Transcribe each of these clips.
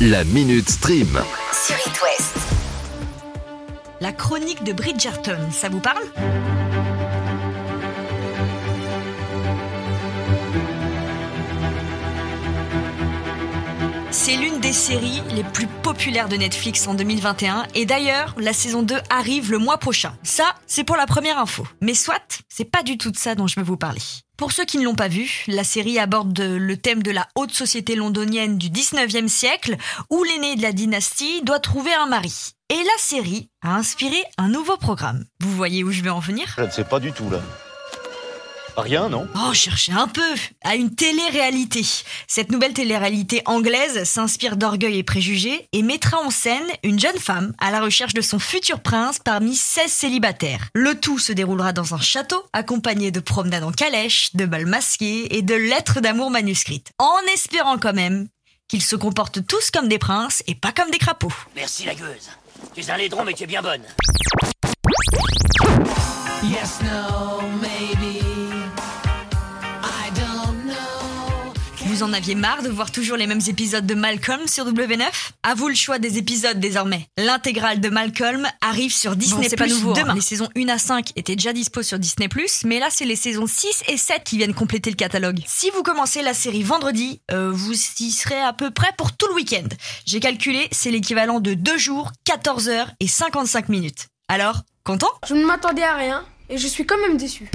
La Minute Stream. sur It West. La chronique de Bridgerton, ça vous parle? C'est l'une des séries les plus populaires de Netflix en 2021 et d'ailleurs, la saison 2 arrive le mois prochain. Ça, c'est pour la première info. Mais soit, c'est pas du tout de ça dont je veux vous parler. Pour ceux qui ne l'ont pas vu, la série aborde le thème de la haute société londonienne du 19e siècle où l'aîné de la dynastie doit trouver un mari. Et la série a inspiré un nouveau programme. Vous voyez où je veux en venir? Je ne sais pas du tout là. Rien, non Oh, cherchez un peu À une télé-réalité. Cette nouvelle télé-réalité anglaise s'inspire d'orgueil et préjugés et mettra en scène une jeune femme à la recherche de son futur prince parmi 16 célibataires. Le tout se déroulera dans un château, accompagné de promenades en calèche, de balles masquées et de lettres d'amour manuscrites. En espérant quand même qu'ils se comportent tous comme des princes et pas comme des crapauds. Merci la gueuse. Tu es un laidron mais tu es bien bonne. Yes, no, maybe. Vous en aviez marre de voir toujours les mêmes épisodes de Malcolm sur W9 À vous le choix des épisodes désormais. L'intégrale de Malcolm arrive sur Disney c'est pas nouveau, hein. demain. Les saisons 1 à 5 étaient déjà dispo sur Disney+, mais là c'est les saisons 6 et 7 qui viennent compléter le catalogue. Si vous commencez la série vendredi, euh, vous y serez à peu près pour tout le week-end. J'ai calculé, c'est l'équivalent de 2 jours, 14 heures et 55 minutes. Alors, content? Je ne m'attendais à rien et je suis quand même déçu.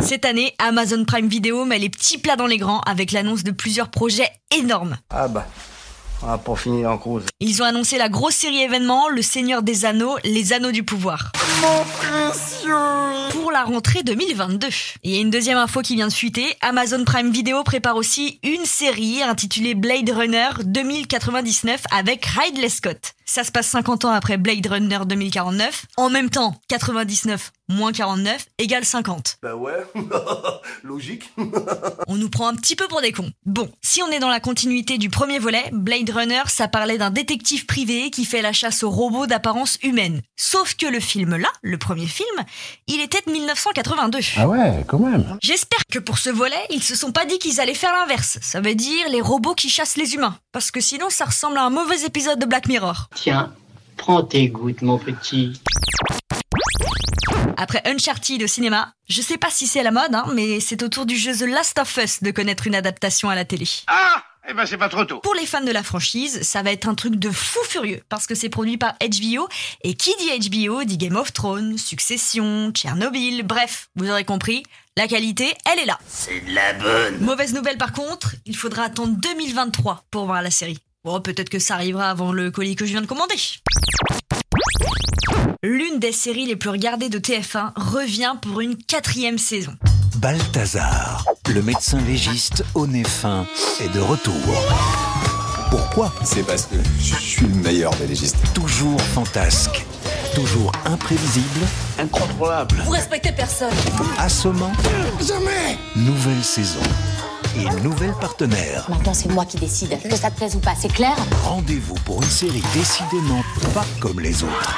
Cette année, Amazon Prime Video met les petits plats dans les grands avec l'annonce de plusieurs projets énormes. Ah bah, on va pas finir en cause. Ils ont annoncé la grosse série événement Le Seigneur des Anneaux, les Anneaux du Pouvoir. Pour la rentrée 2022. Et il y a une deuxième info qui vient de fuiter. Amazon Prime Video prépare aussi une série intitulée Blade Runner 2099 avec Ridley Scott. Ça se passe 50 ans après Blade Runner 2049. En même temps, 99 moins 49 égale 50. Bah ouais, logique. On nous prend un petit peu pour des cons. Bon, si on est dans la continuité du premier volet, Blade Runner, ça parlait d'un détective privé qui fait la chasse aux robots d'apparence humaine. Sauf que le film là, le premier film, il était de 1982. Ah ouais, quand même. J'espère que pour ce volet, ils se sont pas dit qu'ils allaient faire l'inverse. Ça veut dire les robots qui chassent les humains. Parce que sinon, ça ressemble à un mauvais épisode de Black Mirror. Tiens, prends tes gouttes mon petit. Après Uncharted au cinéma, je sais pas si c'est à la mode, hein, mais c'est au tour du jeu The Last of Us de connaître une adaptation à la télé. Ah Eh ben c'est pas trop tôt. Pour les fans de la franchise, ça va être un truc de fou furieux parce que c'est produit par HBO et qui dit HBO dit Game of Thrones, Succession, Tchernobyl, bref, vous aurez compris, la qualité, elle est là. C'est de la bonne. Mauvaise nouvelle par contre, il faudra attendre 2023 pour voir la série. Bon, peut-être que ça arrivera avant le colis que je viens de commander. L'une des séries les plus regardées de TF1 revient pour une quatrième saison. Balthazar, le médecin légiste au nez fin, est de retour. Pourquoi? C'est parce que je suis le meilleur des légistes. Toujours fantasque, toujours imprévisible, Incontrôlable. Vous respectez personne. assommant. Jamais Nouvelle saison et nouvel partenaire. Maintenant, c'est moi qui décide. Que ça te plaise ou pas, c'est clair? Rendez-vous pour une série décidément pas comme les autres.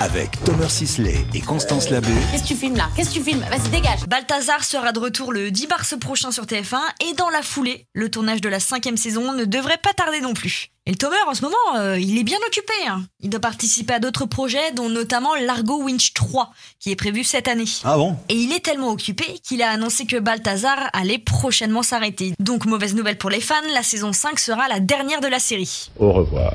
Avec Thomas Sisley et Constance Labbé, Qu'est-ce que tu filmes là? Qu'est-ce que tu filmes? Vas-y, dégage. Balthazar sera de retour le 10 mars prochain sur TF1 et dans la foulée, le tournage de la cinquième saison ne devrait pas tarder non plus. Et le Tomer en ce moment, euh, il est bien occupé. hein. Il doit participer à d'autres projets, dont notamment Largo Winch 3, qui est prévu cette année. Ah bon? Et il est tellement occupé qu'il a annoncé que Balthazar allait prochainement s'arrêter. Donc mauvaise nouvelle pour les fans, la saison 5 sera la dernière de la série. Au revoir.